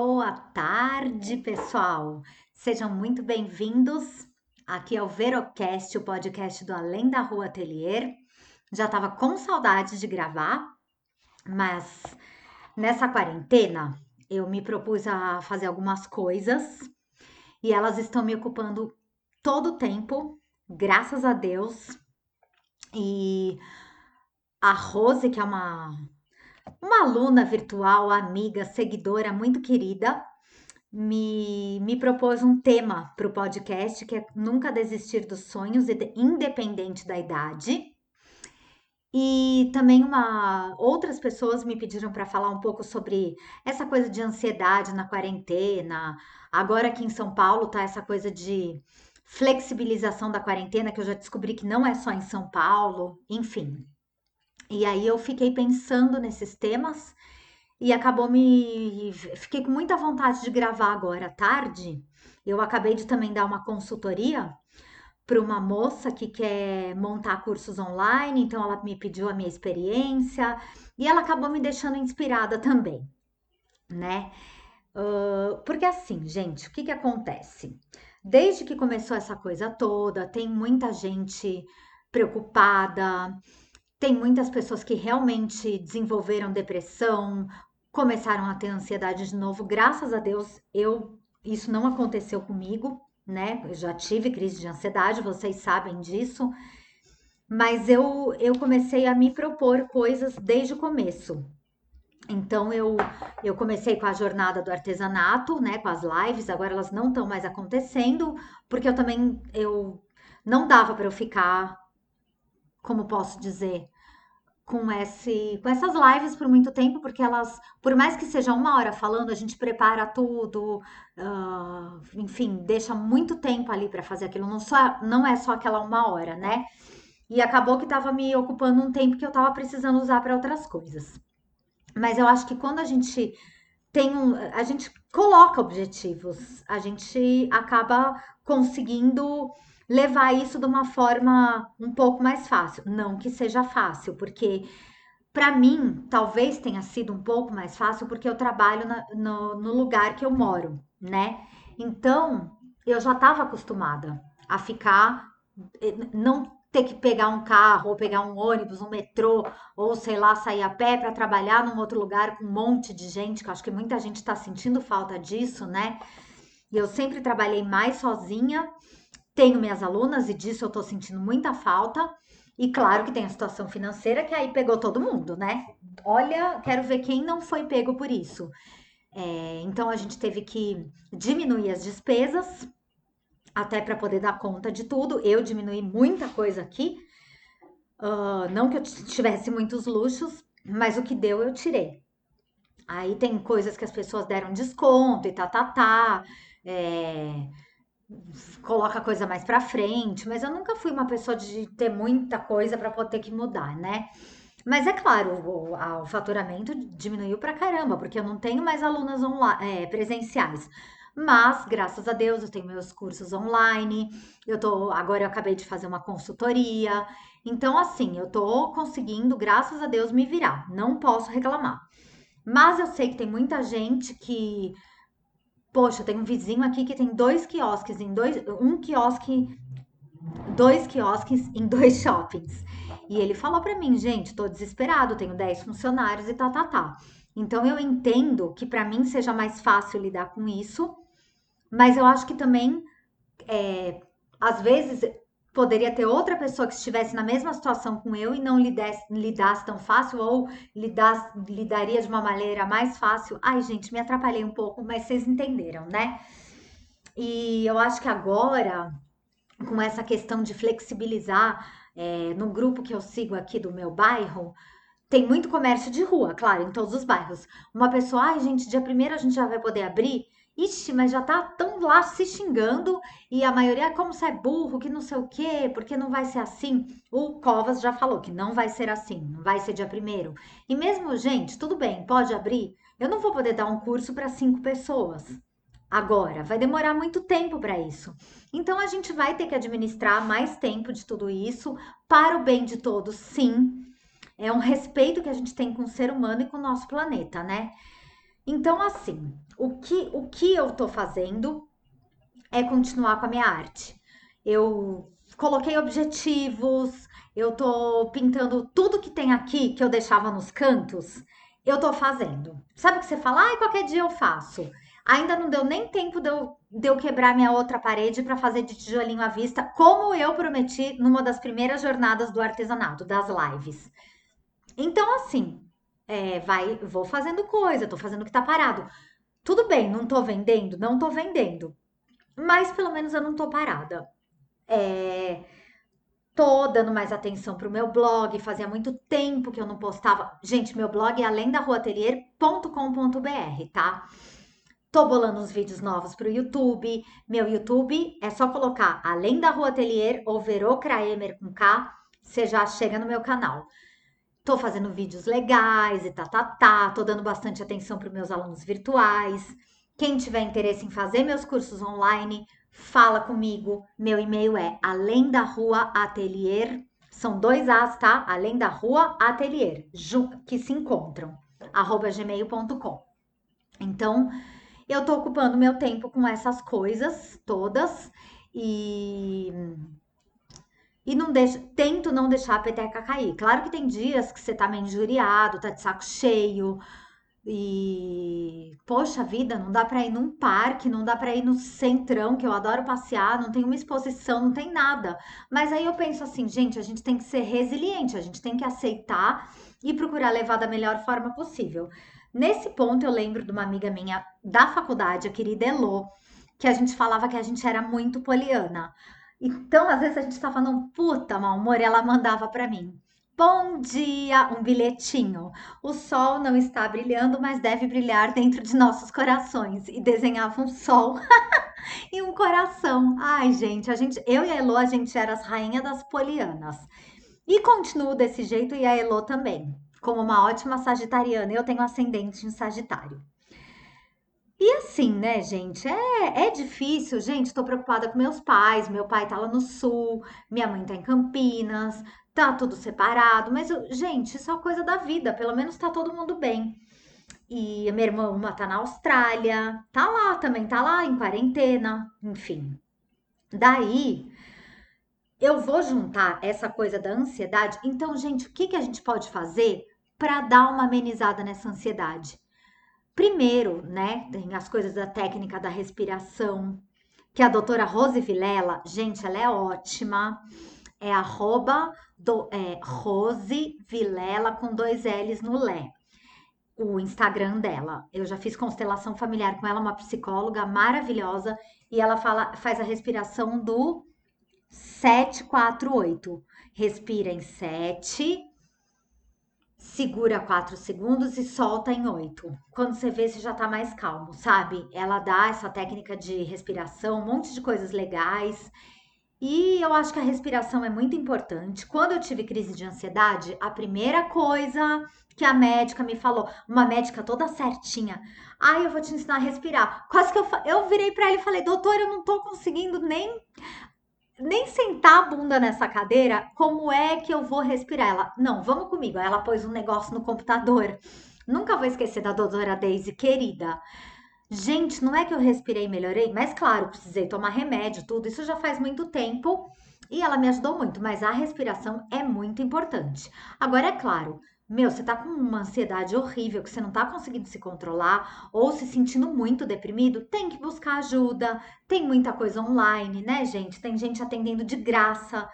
Boa tarde, pessoal. Sejam muito bem-vindos. Aqui é o Verocast, o podcast do Além da Rua Atelier. Já estava com saudade de gravar, mas nessa quarentena eu me propus a fazer algumas coisas e elas estão me ocupando todo o tempo, graças a Deus. E a Rose, que é uma uma aluna virtual, amiga, seguidora muito querida, me, me propôs um tema para o podcast que é nunca desistir dos sonhos, independente da idade. E também uma outras pessoas me pediram para falar um pouco sobre essa coisa de ansiedade na quarentena. Agora aqui em São Paulo tá essa coisa de flexibilização da quarentena que eu já descobri que não é só em São Paulo, enfim. E aí eu fiquei pensando nesses temas e acabou me. Fiquei com muita vontade de gravar agora à tarde. Eu acabei de também dar uma consultoria para uma moça que quer montar cursos online, então ela me pediu a minha experiência e ela acabou me deixando inspirada também, né? Uh, porque assim, gente, o que que acontece? Desde que começou essa coisa toda, tem muita gente preocupada, tem muitas pessoas que realmente desenvolveram depressão, começaram a ter ansiedade de novo. Graças a Deus, eu isso não aconteceu comigo, né? Eu já tive crise de ansiedade, vocês sabem disso. Mas eu, eu comecei a me propor coisas desde o começo. Então eu, eu comecei com a jornada do artesanato, né, com as lives, agora elas não estão mais acontecendo, porque eu também eu não dava para eu ficar como posso dizer, com, esse, com essas lives por muito tempo, porque elas, por mais que seja uma hora falando, a gente prepara tudo, uh, enfim, deixa muito tempo ali para fazer aquilo, não, só, não é só aquela uma hora, né? E acabou que estava me ocupando um tempo que eu estava precisando usar para outras coisas. Mas eu acho que quando a gente tem um, a gente coloca objetivos, a gente acaba conseguindo levar isso de uma forma um pouco mais fácil. Não que seja fácil, porque para mim talvez tenha sido um pouco mais fácil porque eu trabalho na, no, no lugar que eu moro, né? Então eu já estava acostumada a ficar, eh, não ter que pegar um carro, ou pegar um ônibus, um metrô, ou sei lá, sair a pé para trabalhar num outro lugar com um monte de gente, que acho que muita gente está sentindo falta disso, né? E eu sempre trabalhei mais sozinha tenho minhas alunas e disso eu estou sentindo muita falta. E claro que tem a situação financeira que aí pegou todo mundo, né? Olha, quero ver quem não foi pego por isso. É, então a gente teve que diminuir as despesas até para poder dar conta de tudo. Eu diminuí muita coisa aqui. Uh, não que eu tivesse muitos luxos, mas o que deu eu tirei. Aí tem coisas que as pessoas deram desconto e tá, tá, tá. É, coloca a coisa mais para frente, mas eu nunca fui uma pessoa de ter muita coisa para poder ter que mudar, né? Mas é claro, o, o faturamento diminuiu para caramba, porque eu não tenho mais alunas é, presenciais. Mas, graças a Deus, eu tenho meus cursos online. Eu tô, agora eu acabei de fazer uma consultoria. Então, assim, eu tô conseguindo, graças a Deus, me virar. Não posso reclamar. Mas eu sei que tem muita gente que Poxa, tem um vizinho aqui que tem dois quiosques em dois, um quiosque, dois quiosques em dois shoppings. E ele falou para mim, gente, tô desesperado, tenho 10 funcionários e tá, tá, tá. Então eu entendo que para mim seja mais fácil lidar com isso, mas eu acho que também, é, às vezes, poderia ter outra pessoa que estivesse na mesma situação com eu e não lidasse, lidasse tão fácil ou lidasse, lidaria de uma maneira mais fácil. Ai, gente, me atrapalhei um pouco, mas vocês entenderam, né? E eu acho que agora, com essa questão de flexibilizar, é, no grupo que eu sigo aqui do meu bairro, tem muito comércio de rua, claro, em todos os bairros. Uma pessoa, ai, gente, dia primeiro a gente já vai poder abrir. Ixi, mas já tá tão lá se xingando e a maioria, é como você é burro, que não sei o quê, porque não vai ser assim. O Covas já falou que não vai ser assim, não vai ser dia primeiro. E mesmo, gente, tudo bem, pode abrir. Eu não vou poder dar um curso para cinco pessoas. Agora, vai demorar muito tempo para isso. Então, a gente vai ter que administrar mais tempo de tudo isso para o bem de todos, sim. É um respeito que a gente tem com o ser humano e com o nosso planeta, né? Então, assim, o que, o que eu tô fazendo é continuar com a minha arte. Eu coloquei objetivos, eu tô pintando tudo que tem aqui que eu deixava nos cantos, eu tô fazendo. Sabe o que você fala? Ai, qualquer dia eu faço. Ainda não deu nem tempo de eu, de eu quebrar minha outra parede para fazer de tijolinho à vista, como eu prometi numa das primeiras jornadas do artesanato, das lives. Então, assim, é, vai, vou fazendo coisa, tô fazendo o que tá parado. Tudo bem, não tô vendendo, não tô vendendo. Mas pelo menos eu não tô parada. É, tô dando mais atenção pro meu blog. Fazia muito tempo que eu não postava. Gente, meu blog é além da tá? Tô bolando uns vídeos novos pro YouTube. Meu YouTube é só colocar Além da Rua Atelier ou Verô Kraemer com K, você já chega no meu canal. Tô fazendo vídeos legais e tá, tá, tá. Tô dando bastante atenção para meus alunos virtuais. Quem tiver interesse em fazer meus cursos online, fala comigo. Meu e-mail é além da rua atelier. São dois As, tá? Além da rua atelier, que se encontram. arroba gmail.com. Então, eu tô ocupando meu tempo com essas coisas todas e e não tento não deixar a peteca cair. Claro que tem dias que você tá meio injuriado, tá de saco cheio, e poxa vida, não dá para ir num parque, não dá para ir no centrão, que eu adoro passear, não tem uma exposição, não tem nada. Mas aí eu penso assim, gente, a gente tem que ser resiliente, a gente tem que aceitar e procurar levar da melhor forma possível. Nesse ponto eu lembro de uma amiga minha da faculdade, a querida Elô, que a gente falava que a gente era muito poliana. Então, às vezes a gente tá falando, puta, mau humor, e ela mandava para mim. Bom dia, um bilhetinho. O sol não está brilhando, mas deve brilhar dentro de nossos corações. E desenhava um sol e um coração. Ai, gente, a gente, eu e a Elo, a gente era as rainhas das polianas. E continuo desse jeito e a Elo também. Como uma ótima sagitariana, eu tenho ascendente em Sagitário. E assim, né, gente, é, é difícil, gente. Tô preocupada com meus pais. Meu pai tá lá no sul, minha mãe tá em Campinas, tá tudo separado. Mas, gente, isso é coisa da vida. Pelo menos tá todo mundo bem. E a minha irmã, uma tá na Austrália, tá lá também, tá lá em quarentena, enfim. Daí, eu vou juntar essa coisa da ansiedade. Então, gente, o que, que a gente pode fazer para dar uma amenizada nessa ansiedade? Primeiro, né, tem as coisas da técnica da respiração, que a doutora Rose Vilela, gente, ela é ótima. É arroba do, é, Rose Vilela com dois L's no Lé. O Instagram dela. Eu já fiz constelação familiar com ela, uma psicóloga maravilhosa, e ela fala, faz a respiração do 748. Respira em 7, segura 4 segundos e solta em 8. Quando você vê, você já tá mais calmo, sabe? Ela dá essa técnica de respiração, um monte de coisas legais. E eu acho que a respiração é muito importante. Quando eu tive crise de ansiedade, a primeira coisa que a médica me falou, uma médica toda certinha, ai, ah, eu vou te ensinar a respirar. Quase que eu, eu virei para ele e falei, doutor, eu não tô conseguindo nem nem sentar a bunda nessa cadeira, como é que eu vou respirar? Ela, não, vamos comigo. Ela pôs um negócio no computador. Nunca vou esquecer da doutora Daisy, querida. Gente, não é que eu respirei e melhorei, mas claro, precisei tomar remédio, tudo. Isso já faz muito tempo e ela me ajudou muito, mas a respiração é muito importante. Agora, é claro, meu, você tá com uma ansiedade horrível, que você não tá conseguindo se controlar ou se sentindo muito deprimido, tem que buscar ajuda. Tem muita coisa online, né, gente? Tem gente atendendo de graça.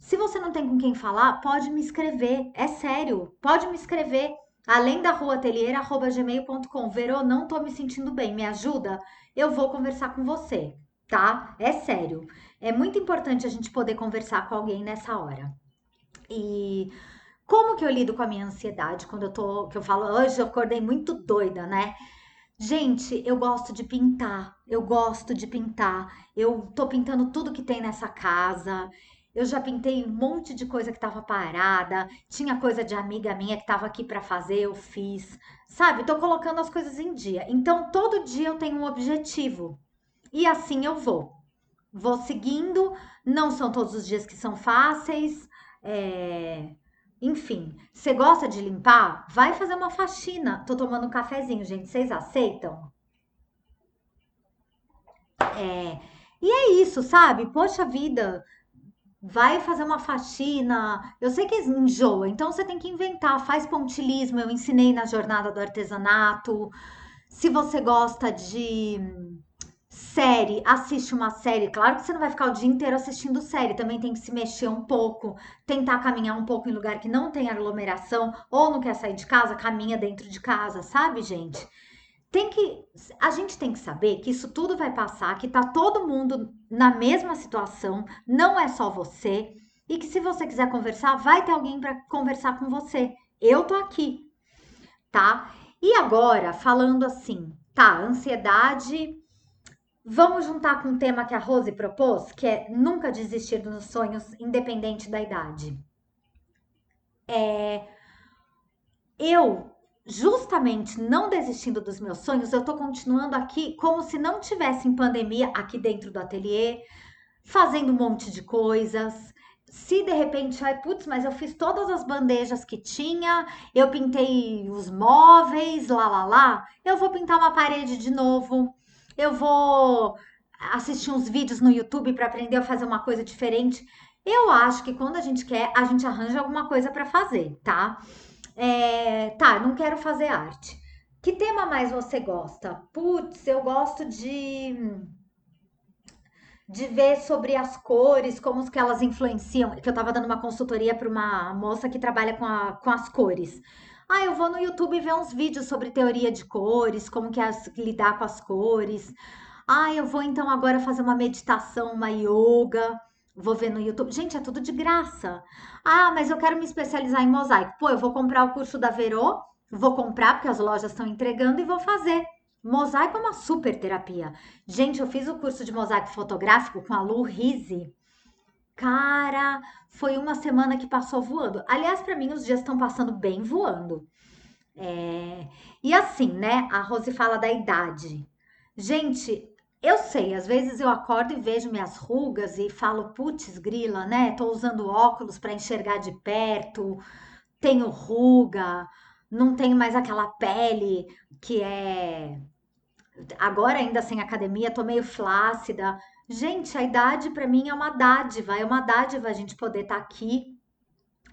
Se você não tem com quem falar, pode me escrever. É sério, pode me escrever. Além da rua gmail.com. Verô, não tô me sentindo bem, me ajuda? Eu vou conversar com você, tá? É sério. É muito importante a gente poder conversar com alguém nessa hora. E como que eu lido com a minha ansiedade quando eu tô, que eu falo, hoje eu acordei muito doida, né? Gente, eu gosto de pintar, eu gosto de pintar. Eu tô pintando tudo que tem nessa casa. Eu já pintei um monte de coisa que tava parada, tinha coisa de amiga minha que tava aqui para fazer, eu fiz. Sabe? Tô colocando as coisas em dia. Então, todo dia eu tenho um objetivo. E assim eu vou. Vou seguindo, não são todos os dias que são fáceis. É Enfim, você gosta de limpar? Vai fazer uma faxina. Tô tomando um cafezinho, gente. Vocês aceitam? É. E é isso, sabe? Poxa vida, vai fazer uma faxina. Eu sei que enjoa, então você tem que inventar. Faz pontilismo, eu ensinei na jornada do artesanato. Se você gosta de série, assiste uma série. Claro que você não vai ficar o dia inteiro assistindo série, também tem que se mexer um pouco, tentar caminhar um pouco em lugar que não tem aglomeração, ou não quer sair de casa, caminha dentro de casa, sabe, gente? Tem que a gente tem que saber que isso tudo vai passar, que tá todo mundo na mesma situação, não é só você, e que se você quiser conversar, vai ter alguém para conversar com você. Eu tô aqui, tá? E agora, falando assim, tá, ansiedade Vamos juntar com um tema que a Rose propôs, que é nunca desistir dos sonhos, independente da idade. É, eu, justamente não desistindo dos meus sonhos, eu tô continuando aqui como se não tivesse em pandemia aqui dentro do ateliê, fazendo um monte de coisas. Se de repente, ai, putz, mas eu fiz todas as bandejas que tinha, eu pintei os móveis, lá, lá, lá, eu vou pintar uma parede de novo eu vou assistir uns vídeos no YouTube para aprender a fazer uma coisa diferente. Eu acho que quando a gente quer, a gente arranja alguma coisa para fazer, tá? É, tá, não quero fazer arte. Que tema mais você gosta? Putz, eu gosto de de ver sobre as cores, como que elas influenciam. Que eu tava dando uma consultoria para uma moça que trabalha com, a, com as cores. Ah, eu vou no YouTube ver uns vídeos sobre teoria de cores, como que é lidar com as cores. Ah, eu vou então agora fazer uma meditação, uma yoga. Vou ver no YouTube. Gente, é tudo de graça. Ah, mas eu quero me especializar em mosaico. Pô, eu vou comprar o curso da Verô, vou comprar porque as lojas estão entregando e vou fazer. Mosaico é uma super terapia. Gente, eu fiz o curso de mosaico fotográfico com a Lu Rizzi. Cara, foi uma semana que passou voando. Aliás, para mim, os dias estão passando bem voando. É... E assim, né? A Rose fala da idade. Gente, eu sei, às vezes eu acordo e vejo minhas rugas e falo, putz, grila, né? Tô usando óculos para enxergar de perto, tenho ruga, não tenho mais aquela pele que é. Agora, ainda sem academia, tô meio flácida. Gente, a idade para mim é uma dádiva, é uma dádiva a gente poder estar tá aqui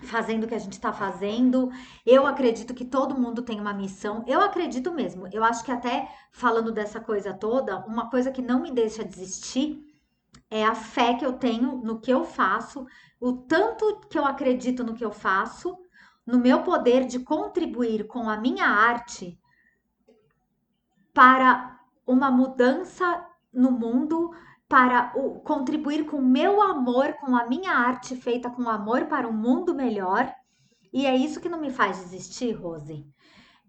fazendo o que a gente está fazendo. Eu acredito que todo mundo tem uma missão. Eu acredito mesmo. Eu acho que até falando dessa coisa toda, uma coisa que não me deixa desistir é a fé que eu tenho no que eu faço, o tanto que eu acredito no que eu faço, no meu poder de contribuir com a minha arte para uma mudança no mundo para o, contribuir com o meu amor, com a minha arte feita com amor para um mundo melhor. E é isso que não me faz desistir, Rose.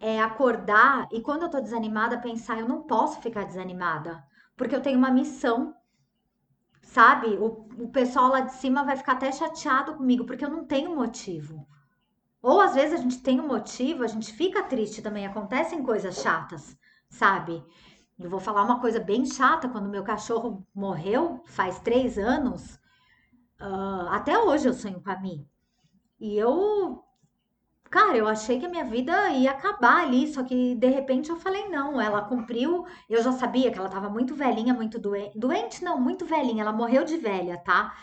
É acordar e quando eu tô desanimada, pensar, eu não posso ficar desanimada, porque eu tenho uma missão. Sabe? O, o pessoal lá de cima vai ficar até chateado comigo, porque eu não tenho motivo. Ou às vezes a gente tem um motivo, a gente fica triste também, acontecem coisas chatas, sabe? Eu vou falar uma coisa bem chata. Quando meu cachorro morreu, faz três anos, uh, até hoje eu sonho com a mim. E eu, cara, eu achei que a minha vida ia acabar ali, só que de repente eu falei não. Ela cumpriu. Eu já sabia que ela estava muito velhinha, muito doente. Doente não, muito velhinha. Ela morreu de velha, tá?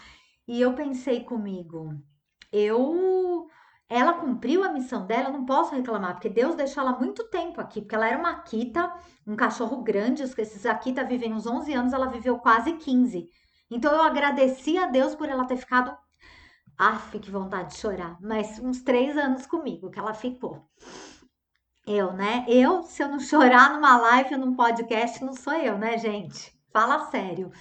E eu pensei comigo, eu ela cumpriu a missão dela, eu não posso reclamar, porque Deus deixou ela muito tempo aqui, porque ela era uma Akita, um cachorro grande, esses Akita vivem uns 11 anos, ela viveu quase 15. Então eu agradeci a Deus por ela ter ficado, af, que vontade de chorar, mas uns três anos comigo que ela ficou. Eu, né? Eu, se eu não chorar numa live num podcast, não sou eu, né, gente? Fala sério.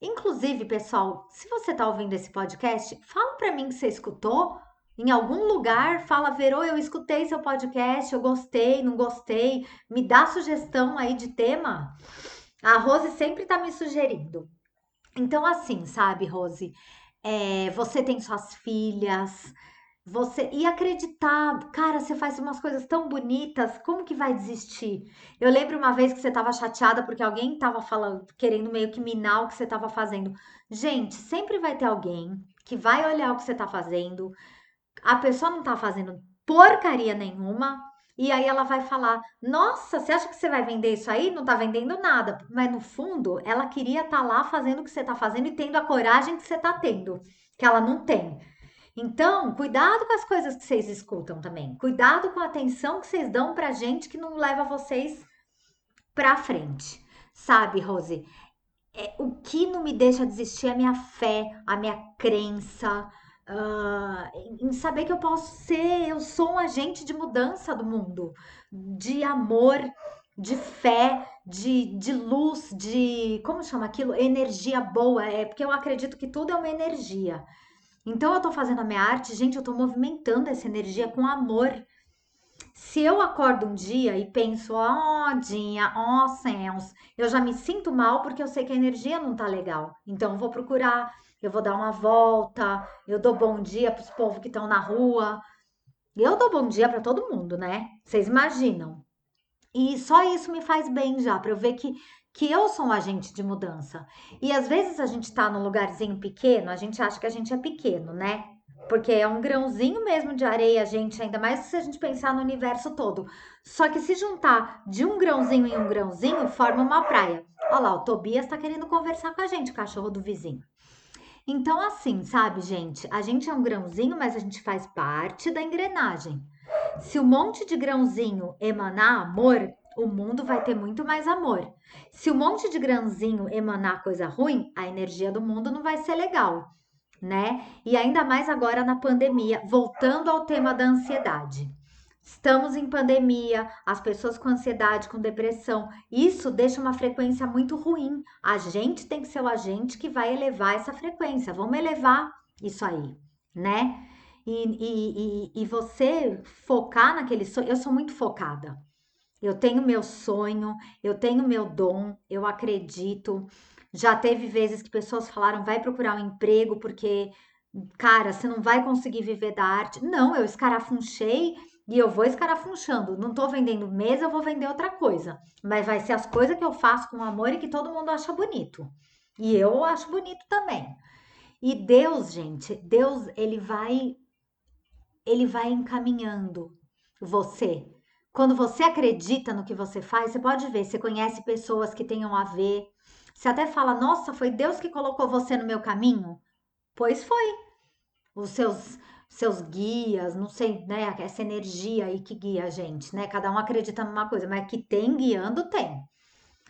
Inclusive, pessoal, se você tá ouvindo esse podcast, fala para mim que você escutou em algum lugar fala, Verô, eu escutei seu podcast, eu gostei, não gostei, me dá sugestão aí de tema. A Rose sempre tá me sugerindo. Então, assim, sabe, Rose, é, você tem suas filhas, você e acreditar, cara, você faz umas coisas tão bonitas, como que vai desistir? Eu lembro uma vez que você estava chateada porque alguém estava falando, querendo meio que minar o que você estava fazendo. Gente, sempre vai ter alguém que vai olhar o que você está fazendo, a pessoa não tá fazendo porcaria nenhuma, e aí ela vai falar: Nossa, você acha que você vai vender isso aí? Não tá vendendo nada. Mas no fundo, ela queria estar tá lá fazendo o que você tá fazendo e tendo a coragem que você tá tendo, que ela não tem. Então, cuidado com as coisas que vocês escutam também. Cuidado com a atenção que vocês dão pra gente que não leva vocês pra frente. Sabe, Rose? É, o que não me deixa desistir é a minha fé, a minha crença, uh, em saber que eu posso ser, eu sou um agente de mudança do mundo, de amor, de fé, de, de luz, de. Como chama aquilo? Energia boa. É porque eu acredito que tudo é uma energia. Então eu tô fazendo a minha arte, gente, eu tô movimentando essa energia com amor. Se eu acordo um dia e penso, ó, oh, Dinha, ó, oh, céus, eu já me sinto mal porque eu sei que a energia não tá legal. Então eu vou procurar, eu vou dar uma volta, eu dou bom dia pros povos que estão na rua. Eu dou bom dia para todo mundo, né? Vocês imaginam? E só isso me faz bem já, para eu ver que que eu sou um agente de mudança. E às vezes a gente tá num lugarzinho pequeno, a gente acha que a gente é pequeno, né? Porque é um grãozinho mesmo de areia, gente, ainda mais se a gente pensar no universo todo. Só que se juntar de um grãozinho em um grãozinho, forma uma praia. Olha lá, o Tobias tá querendo conversar com a gente, o cachorro do vizinho. Então, assim, sabe, gente? A gente é um grãozinho, mas a gente faz parte da engrenagem. Se um monte de grãozinho emanar amor, o mundo vai ter muito mais amor. Se um monte de grãozinho emanar coisa ruim, a energia do mundo não vai ser legal, né? E ainda mais agora na pandemia, voltando ao tema da ansiedade. Estamos em pandemia, as pessoas com ansiedade, com depressão, isso deixa uma frequência muito ruim. A gente tem que ser o agente que vai elevar essa frequência. Vamos elevar isso aí, né? E, e, e, e você focar naquele sonho. Eu sou muito focada. Eu tenho meu sonho, eu tenho meu dom, eu acredito. Já teve vezes que pessoas falaram: vai procurar um emprego porque, cara, você não vai conseguir viver da arte. Não, eu escarafunchei e eu vou escarafunchando. Não tô vendendo mesa, eu vou vender outra coisa. Mas vai ser as coisas que eu faço com amor e que todo mundo acha bonito. E eu acho bonito também. E Deus, gente, Deus, ele vai ele vai encaminhando você quando você acredita no que você faz, você pode ver, você conhece pessoas que tenham a ver. Você até fala, nossa, foi Deus que colocou você no meu caminho? Pois foi. Os seus seus guias, não sei, né? Essa energia aí que guia a gente, né? Cada um acredita numa coisa, mas que tem guiando, tem.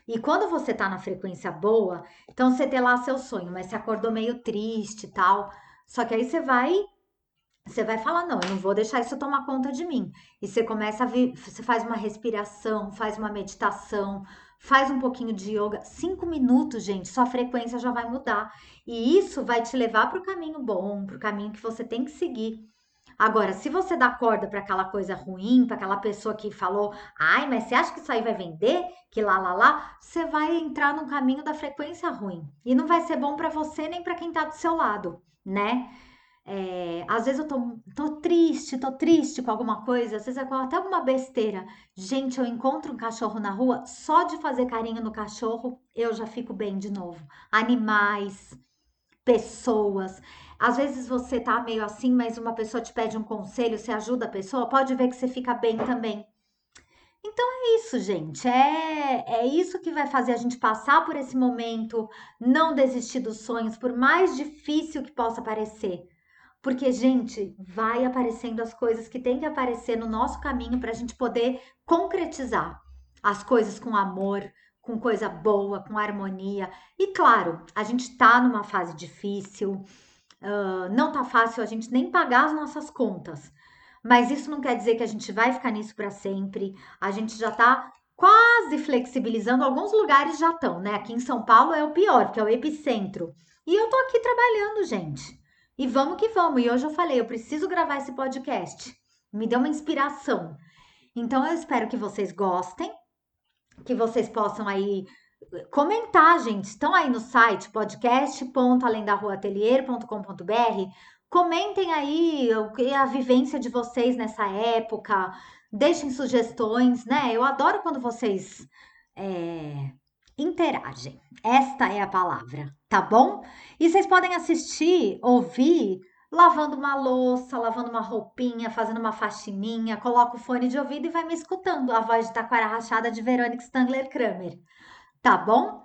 E quando você tá na frequência boa, então você tem lá seu sonho, mas você acordou meio triste e tal. Só que aí você vai você vai falar, não, eu não vou deixar isso tomar conta de mim. E você começa a vir, você faz uma respiração, faz uma meditação, faz um pouquinho de yoga. Cinco minutos, gente, sua frequência já vai mudar. E isso vai te levar para o caminho bom, para o caminho que você tem que seguir. Agora, se você dá corda para aquela coisa ruim, para aquela pessoa que falou, ai, mas você acha que isso aí vai vender? Que lá, lá, lá, você vai entrar no caminho da frequência ruim. E não vai ser bom para você nem para quem está do seu lado, né? É, às vezes eu tô, tô triste, tô triste com alguma coisa, às vezes é com até alguma besteira. Gente, eu encontro um cachorro na rua, só de fazer carinho no cachorro, eu já fico bem de novo. Animais, pessoas. Às vezes você tá meio assim, mas uma pessoa te pede um conselho, você ajuda a pessoa, pode ver que você fica bem também. Então é isso, gente. É, é isso que vai fazer a gente passar por esse momento, não desistir dos sonhos, por mais difícil que possa parecer. Porque, gente, vai aparecendo as coisas que tem que aparecer no nosso caminho para a gente poder concretizar as coisas com amor, com coisa boa, com harmonia. E claro, a gente está numa fase difícil, uh, não tá fácil a gente nem pagar as nossas contas. Mas isso não quer dizer que a gente vai ficar nisso para sempre. A gente já está quase flexibilizando. Alguns lugares já estão, né? Aqui em São Paulo é o pior, que é o epicentro. E eu tô aqui trabalhando, gente. E vamos que vamos. E hoje eu falei, eu preciso gravar esse podcast. Me deu uma inspiração. Então eu espero que vocês gostem, que vocês possam aí comentar, gente. Estão aí no site podcast.alendarruatelier.com.br. Comentem aí a vivência de vocês nessa época. Deixem sugestões, né? Eu adoro quando vocês é, interagem. Esta é a palavra, tá bom? E vocês podem assistir, ouvir lavando uma louça, lavando uma roupinha, fazendo uma faxininha, coloca o fone de ouvido e vai me escutando a voz de taquara rachada de Verônica Stangler Kramer. Tá bom?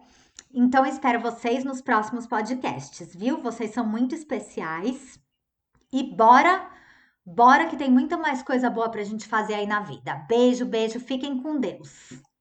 Então espero vocês nos próximos podcasts, viu? Vocês são muito especiais. E bora, bora que tem muita mais coisa boa pra gente fazer aí na vida. Beijo, beijo, fiquem com Deus.